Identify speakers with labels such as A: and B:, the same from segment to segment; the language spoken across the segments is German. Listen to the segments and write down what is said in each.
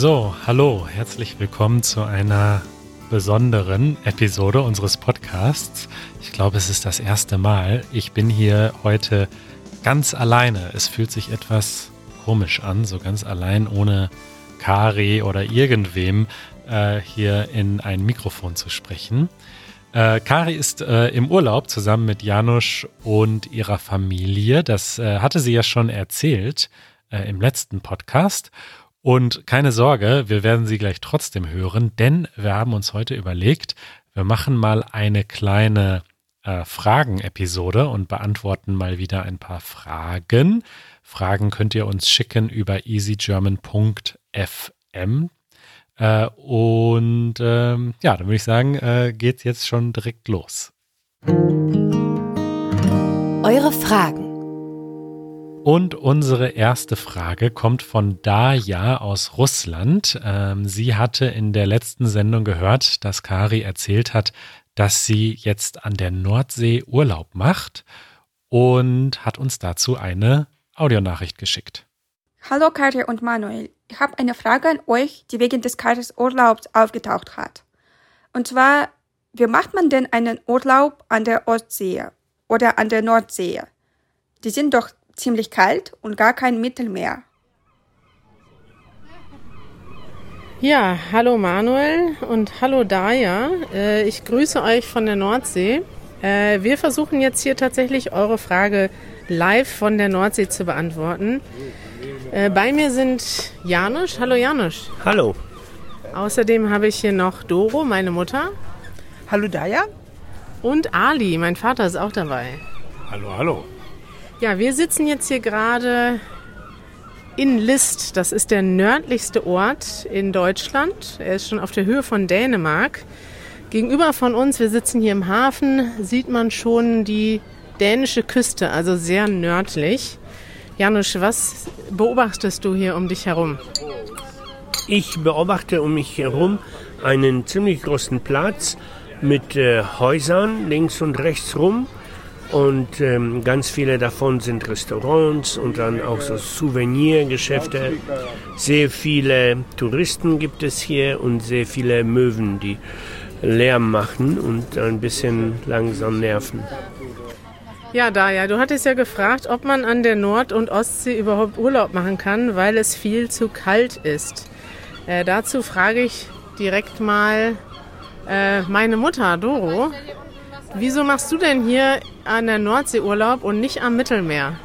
A: So, hallo, herzlich willkommen zu einer besonderen Episode unseres Podcasts. Ich glaube, es ist das erste Mal. Ich bin hier heute ganz alleine. Es fühlt sich etwas komisch an, so ganz allein ohne Kari oder irgendwem äh, hier in ein Mikrofon zu sprechen. Äh, Kari ist äh, im Urlaub zusammen mit Janusz und ihrer Familie. Das äh, hatte sie ja schon erzählt äh, im letzten Podcast. Und keine Sorge, wir werden sie gleich trotzdem hören, denn wir haben uns heute überlegt, wir machen mal eine kleine äh, Fragen-Episode und beantworten mal wieder ein paar Fragen. Fragen könnt ihr uns schicken über easygerman.fm. Äh, und ähm, ja, dann würde ich sagen, äh, geht's jetzt schon direkt los.
B: Eure Fragen.
A: Und unsere erste Frage kommt von Daya aus Russland. Ähm, sie hatte in der letzten Sendung gehört, dass Kari erzählt hat, dass sie jetzt an der Nordsee Urlaub macht und hat uns dazu eine Audionachricht geschickt.
C: Hallo Kari und Manuel, ich habe eine Frage an euch, die wegen des Karis Urlaubs aufgetaucht hat. Und zwar, wie macht man denn einen Urlaub an der Ostsee oder an der Nordsee? Die sind doch ziemlich kalt und gar kein Mittelmeer.
D: Ja, hallo Manuel und hallo Daya. Äh, ich grüße euch von der Nordsee. Äh, wir versuchen jetzt hier tatsächlich eure Frage live von der Nordsee zu beantworten. Äh, bei mir sind Janusz. Hallo Janusz.
E: Hallo.
D: Außerdem habe ich hier noch Doro, meine Mutter.
F: Hallo Daya.
D: Und Ali, mein Vater ist auch dabei.
E: Hallo, hallo.
D: Ja, wir sitzen jetzt hier gerade in List. Das ist der nördlichste Ort in Deutschland. Er ist schon auf der Höhe von Dänemark. Gegenüber von uns, wir sitzen hier im Hafen, sieht man schon die dänische Küste, also sehr nördlich. Janusz, was beobachtest du hier um dich herum?
E: Ich beobachte um mich herum einen ziemlich großen Platz mit äh, Häusern links und rechts rum. Und ähm, ganz viele davon sind Restaurants und dann auch so Souvenirgeschäfte. Sehr viele Touristen gibt es hier und sehr viele Möwen, die Lärm machen und ein bisschen langsam nerven.
D: Ja, Daya, du hattest ja gefragt, ob man an der Nord- und Ostsee überhaupt Urlaub machen kann, weil es viel zu kalt ist. Äh, dazu frage ich direkt mal äh, meine Mutter, Doro. Wieso machst du denn hier an der Nordsee Urlaub und nicht am Mittelmeer?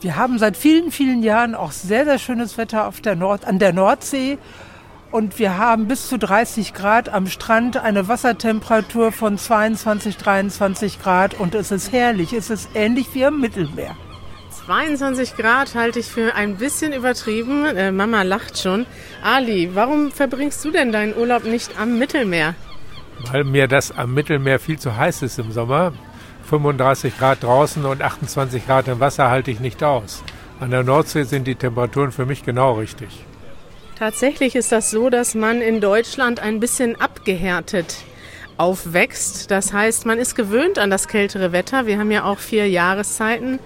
F: Wir haben seit vielen, vielen Jahren auch sehr, sehr schönes Wetter auf der Nord an der Nordsee. Und wir haben bis zu 30 Grad am Strand, eine Wassertemperatur von 22, 23 Grad und es ist herrlich. Es ist ähnlich wie am Mittelmeer.
D: 22 Grad halte ich für ein bisschen übertrieben. Äh, Mama lacht schon. Ali, warum verbringst du denn deinen Urlaub nicht am Mittelmeer?
G: Weil mir das am Mittelmeer viel zu heiß ist im Sommer. 35 Grad draußen und 28 Grad im Wasser halte ich nicht aus. An der Nordsee sind die Temperaturen für mich genau richtig.
D: Tatsächlich ist das so, dass man in Deutschland ein bisschen abgehärtet aufwächst. Das heißt, man ist gewöhnt an das kältere Wetter. Wir haben ja auch vier Jahreszeiten.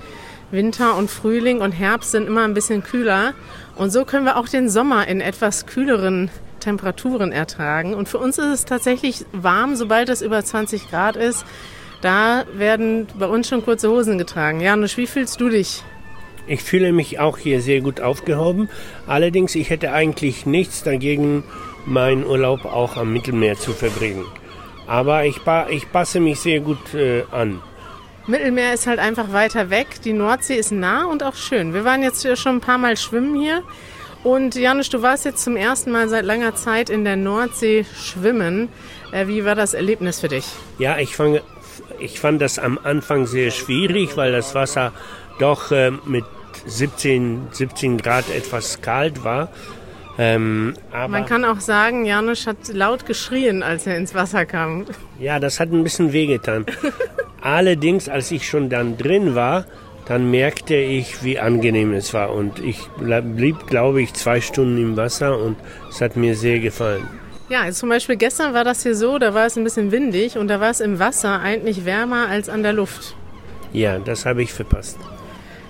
D: Winter und Frühling und Herbst sind immer ein bisschen kühler. Und so können wir auch den Sommer in etwas kühleren Temperaturen ertragen. Und für uns ist es tatsächlich warm, sobald es über 20 Grad ist. Da werden bei uns schon kurze Hosen getragen. Janusz, wie fühlst du dich?
E: Ich fühle mich auch hier sehr gut aufgehoben. Allerdings, ich hätte eigentlich nichts dagegen, meinen Urlaub auch am Mittelmeer zu verbringen. Aber ich, ich passe mich sehr gut äh, an.
D: Mittelmeer ist halt einfach weiter weg. Die Nordsee ist nah und auch schön. Wir waren jetzt schon ein paar Mal schwimmen hier. Und Janusz, du warst jetzt zum ersten Mal seit langer Zeit in der Nordsee schwimmen. Äh, wie war das Erlebnis für dich?
E: Ja, ich, fang, ich fand das am Anfang sehr schwierig, weil das Wasser doch äh, mit 17, 17 Grad etwas kalt war.
D: Ähm, Man kann auch sagen, Janusz hat laut geschrien, als er ins Wasser kam.
E: Ja, das hat ein bisschen wehgetan. Allerdings, als ich schon dann drin war, dann merkte ich, wie angenehm es war. Und ich blieb, glaube ich, zwei Stunden im Wasser und es hat mir sehr gefallen.
D: Ja, also zum Beispiel gestern war das hier so, da war es ein bisschen windig und da war es im Wasser eigentlich wärmer als an der Luft.
E: Ja, das habe ich verpasst.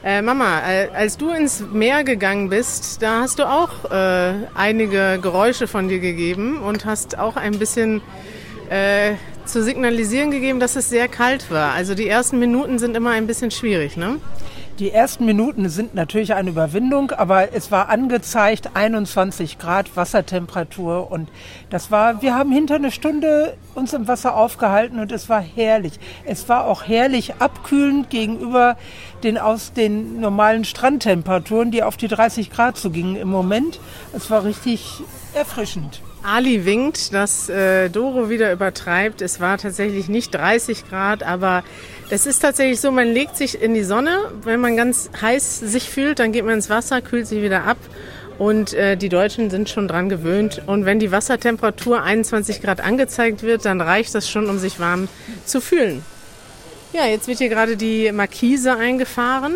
D: Äh, Mama, äh, als du ins Meer gegangen bist, da hast du auch äh, einige Geräusche von dir gegeben und hast auch ein bisschen äh, zu signalisieren gegeben, dass es sehr kalt war. Also die ersten Minuten sind immer ein bisschen schwierig, ne?
F: Die ersten Minuten sind natürlich eine Überwindung, aber es war angezeigt 21 Grad Wassertemperatur und das war, wir haben hinter eine Stunde uns im Wasser aufgehalten und es war herrlich. Es war auch herrlich abkühlend gegenüber den aus den normalen Strandtemperaturen, die auf die 30 Grad zugingen im Moment. Es war richtig erfrischend.
D: Ali winkt, dass äh, Doro wieder übertreibt. Es war tatsächlich nicht 30 Grad, aber das ist tatsächlich so, man legt sich in die Sonne. Wenn man ganz heiß sich fühlt, dann geht man ins Wasser, kühlt sich wieder ab. Und äh, die Deutschen sind schon dran gewöhnt. Und wenn die Wassertemperatur 21 Grad angezeigt wird, dann reicht das schon, um sich warm zu fühlen. Ja, jetzt wird hier gerade die Markise eingefahren.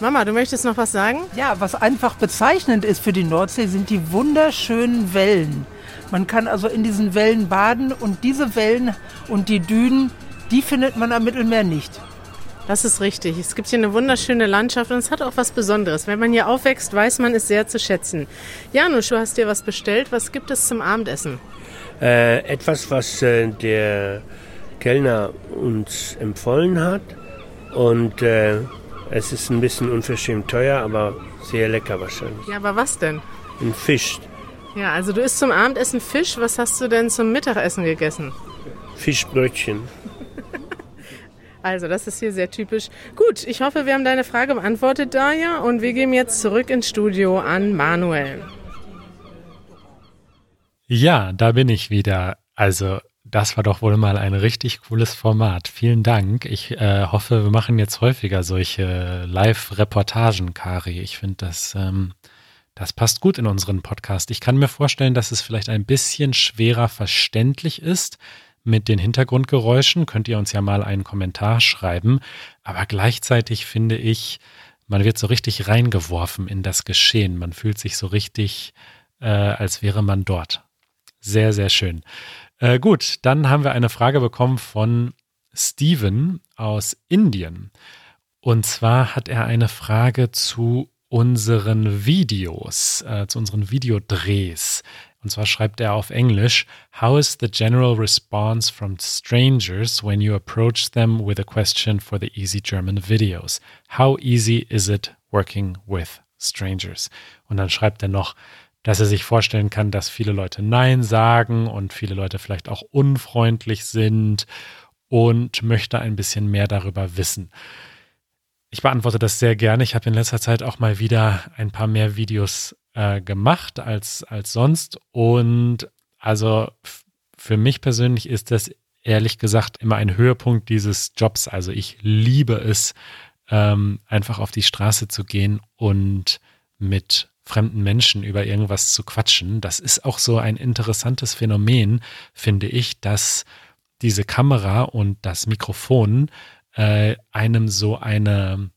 D: Mama, du möchtest noch was sagen?
F: Ja, was einfach bezeichnend ist für die Nordsee, sind die wunderschönen Wellen. Man kann also in diesen Wellen baden und diese Wellen und die Dünen, die findet man am Mittelmeer nicht.
D: Das ist richtig. Es gibt hier eine wunderschöne Landschaft und es hat auch was Besonderes. Wenn man hier aufwächst, weiß man es sehr zu schätzen. Janusz, du hast dir was bestellt. Was gibt es zum Abendessen?
E: Äh, etwas, was äh, der Kellner uns empfohlen hat. Und äh, es ist ein bisschen unverschämt teuer, aber sehr lecker wahrscheinlich.
D: Ja, aber was denn?
E: Ein Fisch.
D: Ja, also du isst zum Abendessen Fisch. Was hast du denn zum Mittagessen gegessen?
E: Fischbrötchen.
D: Also, das ist hier sehr typisch. Gut, ich hoffe, wir haben deine Frage beantwortet, Daya, und wir gehen jetzt zurück ins Studio an Manuel.
A: Ja, da bin ich wieder. Also, das war doch wohl mal ein richtig cooles Format. Vielen Dank. Ich äh, hoffe, wir machen jetzt häufiger solche Live-Reportagen, Kari. Ich finde, das, ähm, das passt gut in unseren Podcast. Ich kann mir vorstellen, dass es vielleicht ein bisschen schwerer verständlich ist mit den Hintergrundgeräuschen. Könnt ihr uns ja mal einen Kommentar schreiben. Aber gleichzeitig finde ich, man wird so richtig reingeworfen in das Geschehen. Man fühlt sich so richtig, äh, als wäre man dort. Sehr, sehr schön. Äh, gut, dann haben wir eine Frage bekommen von Steven aus Indien. Und zwar hat er eine Frage zu unseren Videos, äh, zu unseren Videodrehs. Und zwar schreibt er auf Englisch, How is the general response from strangers when you approach them with a question for the Easy German videos? How easy is it working with strangers? Und dann schreibt er noch, dass er sich vorstellen kann, dass viele Leute Nein sagen und viele Leute vielleicht auch unfreundlich sind und möchte ein bisschen mehr darüber wissen. Ich beantworte das sehr gerne. Ich habe in letzter Zeit auch mal wieder ein paar mehr Videos äh, gemacht als, als sonst. Und also für mich persönlich ist das ehrlich gesagt immer ein Höhepunkt dieses Jobs. Also ich liebe es, ähm, einfach auf die Straße zu gehen und mit fremden Menschen über irgendwas zu quatschen. Das ist auch so ein interessantes Phänomen, finde ich, dass diese Kamera und das Mikrofon äh, einem so eine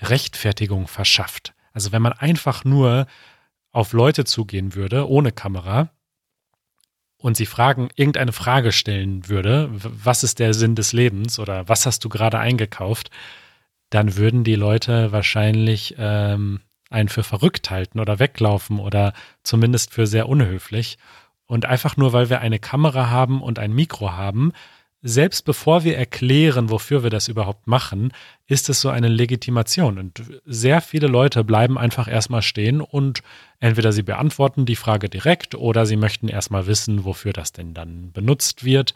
A: Rechtfertigung verschafft. Also wenn man einfach nur auf Leute zugehen würde, ohne Kamera, und sie fragen, irgendeine Frage stellen würde, was ist der Sinn des Lebens oder was hast du gerade eingekauft, dann würden die Leute wahrscheinlich ähm, einen für verrückt halten oder weglaufen oder zumindest für sehr unhöflich. Und einfach nur, weil wir eine Kamera haben und ein Mikro haben, selbst bevor wir erklären, wofür wir das überhaupt machen, ist es so eine Legitimation. Und sehr viele Leute bleiben einfach erstmal stehen und entweder sie beantworten die Frage direkt oder sie möchten erstmal wissen, wofür das denn dann benutzt wird.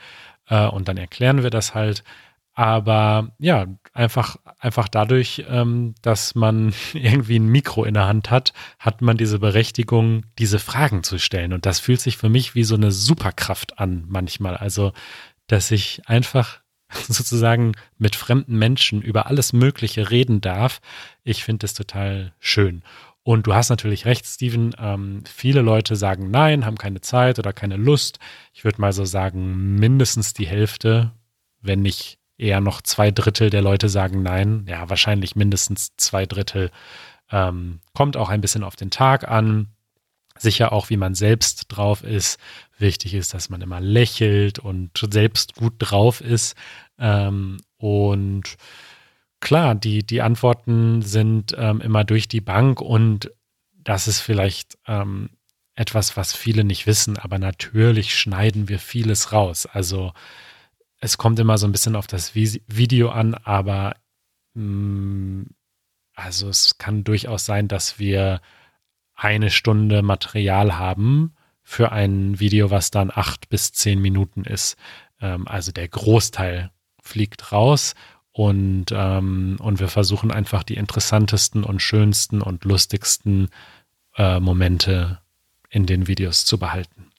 A: Äh, und dann erklären wir das halt. Aber ja, einfach, einfach dadurch, ähm, dass man irgendwie ein Mikro in der Hand hat, hat man diese Berechtigung, diese Fragen zu stellen. Und das fühlt sich für mich wie so eine Superkraft an manchmal. Also, dass ich einfach sozusagen mit fremden Menschen über alles Mögliche reden darf. Ich finde das total schön. Und du hast natürlich recht, Steven. Ähm, viele Leute sagen nein, haben keine Zeit oder keine Lust. Ich würde mal so sagen, mindestens die Hälfte, wenn nicht eher noch zwei Drittel der Leute sagen nein. Ja, wahrscheinlich mindestens zwei Drittel. Ähm, kommt auch ein bisschen auf den Tag an. Sicher auch, wie man selbst drauf ist. Wichtig ist, dass man immer lächelt und selbst gut drauf ist. Ähm, und klar, die, die Antworten sind ähm, immer durch die Bank und das ist vielleicht ähm, etwas, was viele nicht wissen, aber natürlich schneiden wir vieles raus. Also es kommt immer so ein bisschen auf das Video an, aber mh, mm, also es kann durchaus sein, dass wir eine Stunde Material haben für ein Video, was dann acht bis zehn Minuten ist. Ähm, also der Großteil fliegt raus und, ähm, und wir versuchen einfach die interessantesten und schönsten und lustigsten äh, Momente in den Videos zu behalten.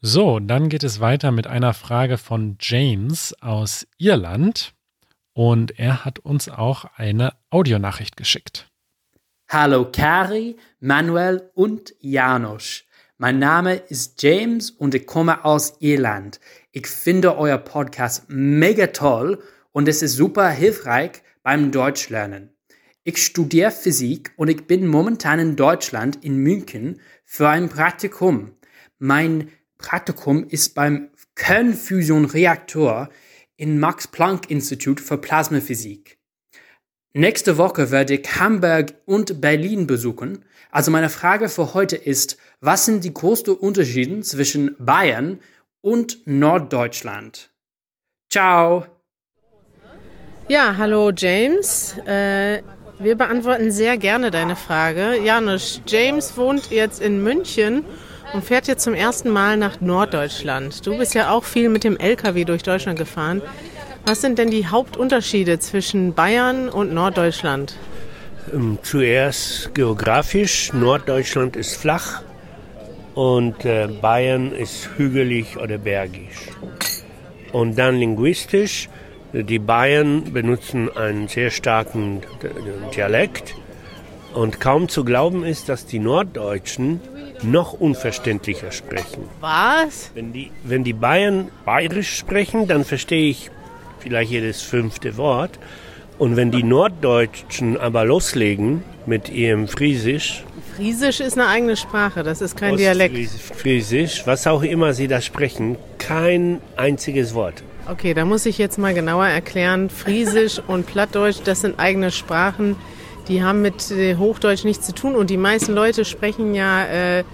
A: So, dann geht es weiter mit einer Frage von James aus Irland und er hat uns auch eine Audionachricht geschickt.
H: Hallo Kari, Manuel und Janusz. Mein Name ist James und ich komme aus Irland. Ich finde euer Podcast mega toll und es ist super hilfreich beim Deutschlernen. Ich studiere Physik und ich bin momentan in Deutschland in München für ein Praktikum. Mein Praktikum ist beim Kernfusion-Reaktor im Max-Planck-Institut für Plasmaphysik. Nächste Woche werde ich Hamburg und Berlin besuchen. Also meine Frage für heute ist, was sind die größten Unterschiede zwischen Bayern und Norddeutschland? Ciao!
D: Ja, hallo James. Äh, wir beantworten sehr gerne deine Frage. Janusz, James wohnt jetzt in München und fährt jetzt zum ersten Mal nach Norddeutschland. Du bist ja auch viel mit dem LKW durch Deutschland gefahren. Was sind denn die Hauptunterschiede zwischen Bayern und Norddeutschland?
E: Ähm, zuerst geografisch. Norddeutschland ist flach und äh, Bayern ist hügelig oder bergig. Und dann linguistisch. Die Bayern benutzen einen sehr starken Dialekt. Und kaum zu glauben ist, dass die Norddeutschen noch unverständlicher sprechen.
D: Was?
E: Wenn die, wenn die Bayern bayerisch sprechen, dann verstehe ich vielleicht jedes fünfte Wort. Und wenn die Norddeutschen aber loslegen mit ihrem Friesisch.
D: Friesisch ist eine eigene Sprache, das ist kein Dialekt.
E: Friesisch, was auch immer sie da sprechen, kein einziges Wort.
D: Okay, da muss ich jetzt mal genauer erklären. Friesisch und Plattdeutsch, das sind eigene Sprachen, die haben mit äh, Hochdeutsch nichts zu tun. Und die meisten Leute sprechen ja, äh,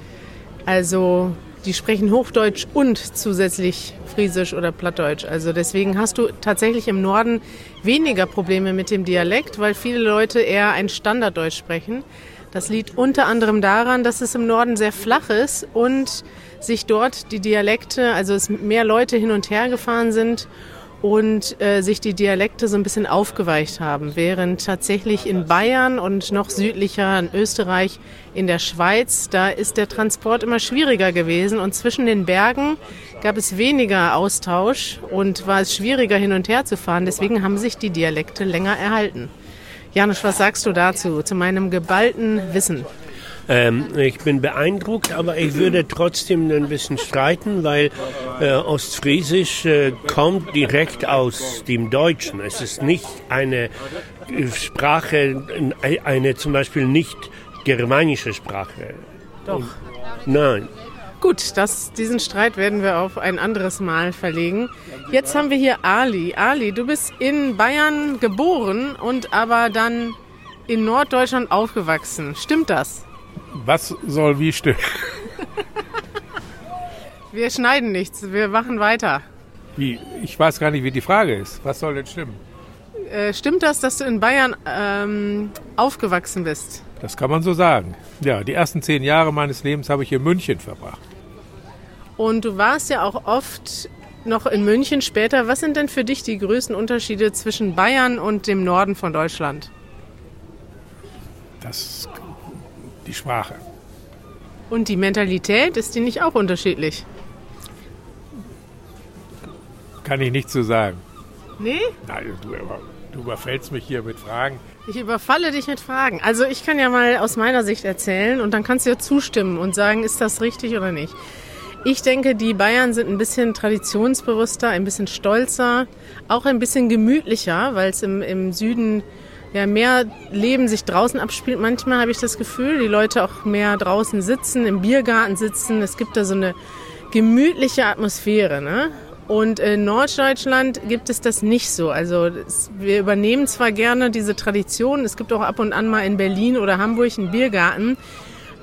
D: also die sprechen Hochdeutsch und zusätzlich Friesisch oder Plattdeutsch. Also deswegen hast du tatsächlich im Norden weniger Probleme mit dem Dialekt, weil viele Leute eher ein Standarddeutsch sprechen. Das liegt unter anderem daran, dass es im Norden sehr flach ist und sich dort die Dialekte, also es mehr Leute hin und her gefahren sind und äh, sich die Dialekte so ein bisschen aufgeweicht haben, während tatsächlich in Bayern und noch südlicher in Österreich, in der Schweiz, da ist der Transport immer schwieriger gewesen und zwischen den Bergen gab es weniger Austausch und war es schwieriger hin und her zu fahren. Deswegen haben sich die Dialekte länger erhalten. Janusz, was sagst du dazu, zu meinem geballten Wissen?
E: Ähm, ich bin beeindruckt, aber ich würde trotzdem ein bisschen streiten, weil äh, Ostfriesisch äh, kommt direkt aus dem Deutschen. Es ist nicht eine äh, Sprache, eine zum Beispiel nicht germanische Sprache.
D: Doch.
E: Nein.
D: Gut, das, diesen Streit werden wir auf ein anderes Mal verlegen. Jetzt haben wir hier Ali. Ali, du bist in Bayern geboren und aber dann in Norddeutschland aufgewachsen. Stimmt das?
G: Was soll wie stimmen?
D: Wir schneiden nichts, wir machen weiter.
G: Wie? Ich weiß gar nicht, wie die Frage ist. Was soll denn stimmen?
D: Äh, stimmt das, dass du in Bayern ähm, aufgewachsen bist?
G: Das kann man so sagen. Ja, die ersten zehn Jahre meines Lebens habe ich in München verbracht.
D: Und du warst ja auch oft noch in München später. Was sind denn für dich die größten Unterschiede zwischen Bayern und dem Norden von Deutschland?
G: Das die Sprache.
D: Und die Mentalität, ist die nicht auch unterschiedlich?
G: Kann ich nicht so sagen.
D: Nee?
G: Nein, du, du überfällst mich hier mit Fragen.
D: Ich überfalle dich mit Fragen. Also ich kann ja mal aus meiner Sicht erzählen und dann kannst du ja zustimmen und sagen, ist das richtig oder nicht. Ich denke, die Bayern sind ein bisschen traditionsbewusster, ein bisschen stolzer, auch ein bisschen gemütlicher, weil es im, im Süden ja, mehr Leben sich draußen abspielt. Manchmal habe ich das Gefühl, die Leute auch mehr draußen sitzen, im Biergarten sitzen. Es gibt da so eine gemütliche Atmosphäre. Ne? Und in Norddeutschland gibt es das nicht so. Also das, wir übernehmen zwar gerne diese Tradition, es gibt auch ab und an mal in Berlin oder Hamburg einen Biergarten,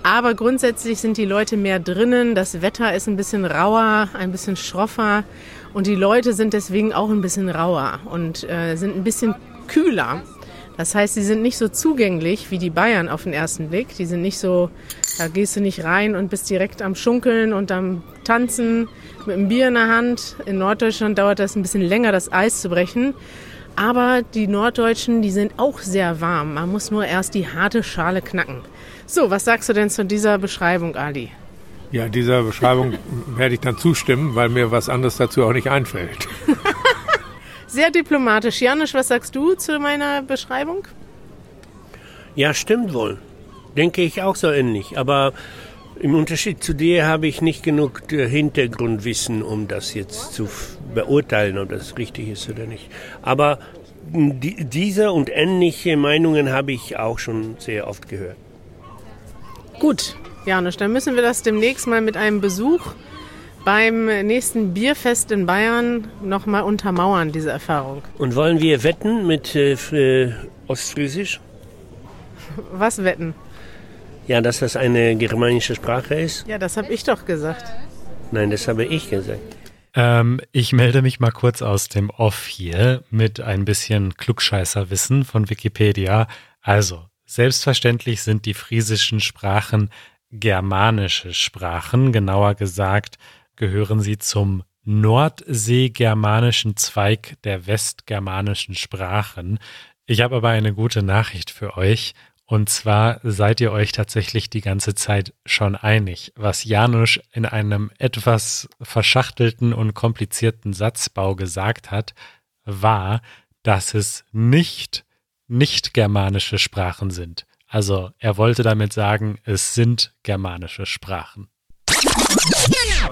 D: aber grundsätzlich sind die Leute mehr drinnen, das Wetter ist ein bisschen rauer, ein bisschen schroffer und die Leute sind deswegen auch ein bisschen rauer und äh, sind ein bisschen kühler. Das heißt, sie sind nicht so zugänglich wie die Bayern auf den ersten Blick. Die sind nicht so, da gehst du nicht rein und bist direkt am Schunkeln und am Tanzen mit einem Bier in der Hand. In Norddeutschland dauert das ein bisschen länger, das Eis zu brechen. Aber die Norddeutschen, die sind auch sehr warm. Man muss nur erst die harte Schale knacken. So, was sagst du denn zu dieser Beschreibung, Ali?
G: Ja, dieser Beschreibung werde ich dann zustimmen, weil mir was anderes dazu auch nicht einfällt.
D: Sehr diplomatisch. Janusz, was sagst du zu meiner Beschreibung?
E: Ja, stimmt wohl. Denke ich auch so ähnlich. Aber im Unterschied zu dir habe ich nicht genug Hintergrundwissen, um das jetzt zu beurteilen, ob das richtig ist oder nicht. Aber die, diese und ähnliche Meinungen habe ich auch schon sehr oft gehört.
D: Gut, Janusz, dann müssen wir das demnächst mal mit einem Besuch beim nächsten Bierfest in Bayern nochmal untermauern, diese Erfahrung.
E: Und wollen wir wetten mit äh, Ostfriesisch?
D: Was wetten?
E: Ja, dass das eine germanische Sprache ist?
D: Ja, das habe ich doch gesagt.
E: Nein, das habe ich gesagt.
A: Ähm, ich melde mich mal kurz aus dem Off hier mit ein bisschen Klugscheißerwissen von Wikipedia. Also, selbstverständlich sind die friesischen Sprachen germanische Sprachen. Genauer gesagt gehören sie zum nordseegermanischen Zweig der westgermanischen Sprachen. Ich habe aber eine gute Nachricht für euch. Und zwar seid ihr euch tatsächlich die ganze Zeit schon einig. Was Janusz in einem etwas verschachtelten und komplizierten Satzbau gesagt hat, war, dass es nicht nicht germanische Sprachen sind. Also er wollte damit sagen, es sind germanische Sprachen.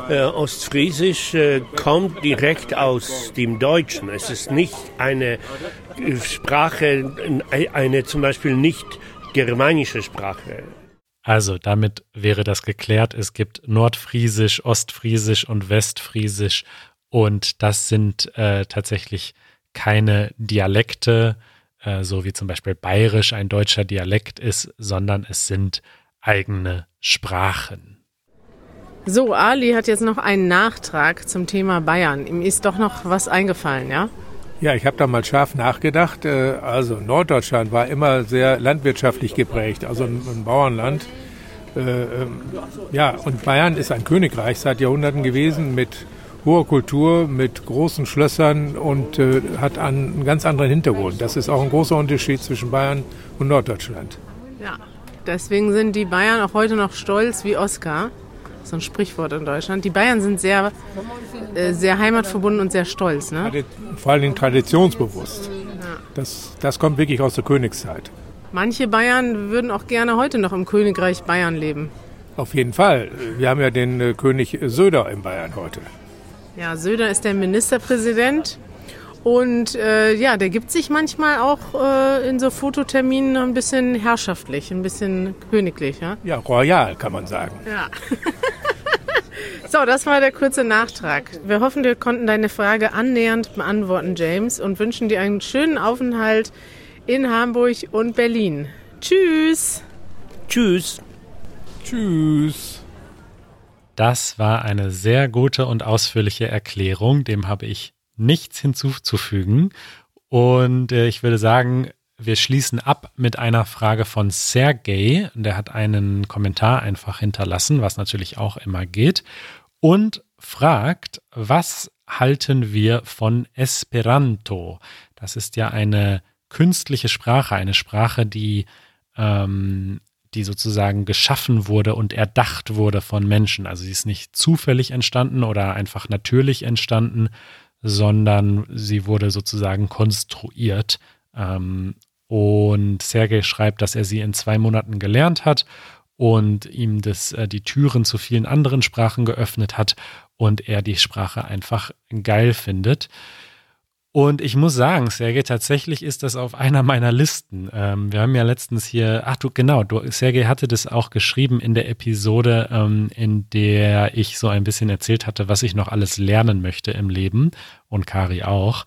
E: Äh, Ostfriesisch äh, kommt direkt aus dem Deutschen. Es ist nicht eine äh, Sprache, eine zum Beispiel nicht germanische Sprache.
A: Also damit wäre das geklärt. Es gibt Nordfriesisch, Ostfriesisch und Westfriesisch und das sind äh, tatsächlich keine Dialekte, äh, so wie zum Beispiel Bayerisch ein deutscher Dialekt ist, sondern es sind eigene Sprachen.
D: So, Ali hat jetzt noch einen Nachtrag zum Thema Bayern. Ihm ist doch noch was eingefallen, ja?
G: Ja, ich habe da mal scharf nachgedacht. Äh, also Norddeutschland war immer sehr landwirtschaftlich geprägt, also ein Bauernland. Äh, ähm, ja, und Bayern ist ein Königreich seit Jahrhunderten gewesen mit hoher Kultur, mit großen Schlössern und äh, hat einen ganz anderen Hintergrund. Das ist auch ein großer Unterschied zwischen Bayern und Norddeutschland.
D: Ja, deswegen sind die Bayern auch heute noch stolz wie Oskar so ein Sprichwort in Deutschland. Die Bayern sind sehr, äh, sehr heimatverbunden und sehr stolz. Ne?
G: Vor allen Dingen traditionsbewusst. Das, das kommt wirklich aus der Königszeit.
D: Manche Bayern würden auch gerne heute noch im Königreich Bayern leben.
G: Auf jeden Fall. Wir haben ja den äh, König Söder in Bayern heute.
D: Ja, Söder ist der Ministerpräsident. Und äh, ja, der gibt sich manchmal auch äh, in so Fototerminen ein bisschen herrschaftlich, ein bisschen königlich. Ja,
G: ja royal kann man sagen.
D: Ja. so, das war der kurze Nachtrag. Wir hoffen, wir konnten deine Frage annähernd beantworten, James, und wünschen dir einen schönen Aufenthalt in Hamburg und Berlin. Tschüss.
E: Tschüss.
G: Tschüss.
A: Das war eine sehr gute und ausführliche Erklärung. Dem habe ich nichts hinzuzufügen. Und äh, ich würde sagen, wir schließen ab mit einer Frage von Sergej. Der hat einen Kommentar einfach hinterlassen, was natürlich auch immer geht. Und fragt, was halten wir von Esperanto? Das ist ja eine künstliche Sprache, eine Sprache, die, ähm, die sozusagen geschaffen wurde und erdacht wurde von Menschen. Also sie ist nicht zufällig entstanden oder einfach natürlich entstanden, sondern sie wurde sozusagen konstruiert. Ähm, und Sergei schreibt, dass er sie in zwei Monaten gelernt hat und ihm das, äh, die Türen zu vielen anderen Sprachen geöffnet hat und er die Sprache einfach geil findet. Und ich muss sagen, Sergej, tatsächlich ist das auf einer meiner Listen. Ähm, wir haben ja letztens hier, ach du, genau, du, Sergej hatte das auch geschrieben in der Episode, ähm, in der ich so ein bisschen erzählt hatte, was ich noch alles lernen möchte im Leben und Kari auch.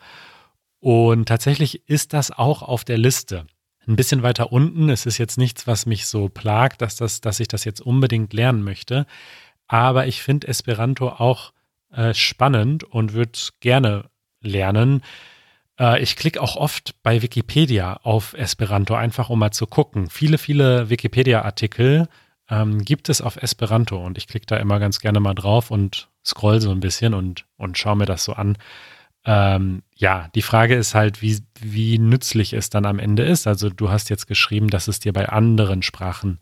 A: Und tatsächlich ist das auch auf der Liste. Ein bisschen weiter unten. Es ist jetzt nichts, was mich so plagt, dass, das, dass ich das jetzt unbedingt lernen möchte. Aber ich finde Esperanto auch äh, spannend und würde gerne lernen. Äh, ich klicke auch oft bei Wikipedia auf Esperanto, einfach um mal zu gucken. Viele, viele Wikipedia-Artikel ähm, gibt es auf Esperanto und ich klicke da immer ganz gerne mal drauf und scroll so ein bisschen und, und schaue mir das so an. Ähm, ja, die Frage ist halt, wie, wie nützlich es dann am Ende ist. Also du hast jetzt geschrieben, dass es dir bei anderen Sprachen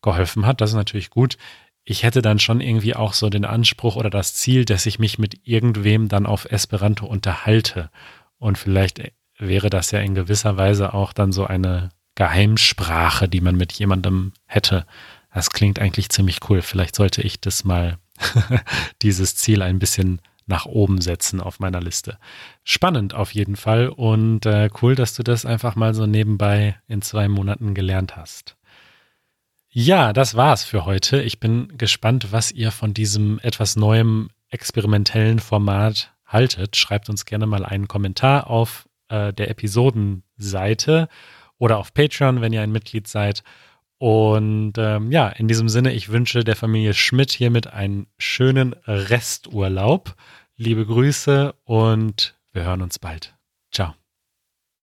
A: geholfen hat. Das ist natürlich gut ich hätte dann schon irgendwie auch so den Anspruch oder das Ziel, dass ich mich mit irgendwem dann auf Esperanto unterhalte. Und vielleicht wäre das ja in gewisser Weise auch dann so eine Geheimsprache, die man mit jemandem hätte. Das klingt eigentlich ziemlich cool. Vielleicht sollte ich das mal, dieses Ziel ein bisschen nach oben setzen auf meiner Liste. Spannend auf jeden Fall und äh, cool, dass du das einfach mal so nebenbei in zwei Monaten gelernt hast. Ja, das war's für heute. Ich bin gespannt, was ihr von diesem etwas neuem experimentellen Format haltet. Schreibt uns gerne mal einen Kommentar auf äh, der Episodenseite oder auf Patreon, wenn ihr ein Mitglied seid. Und ähm, ja, in diesem Sinne, ich wünsche der Familie Schmidt hiermit einen schönen Resturlaub. Liebe Grüße und wir hören uns bald.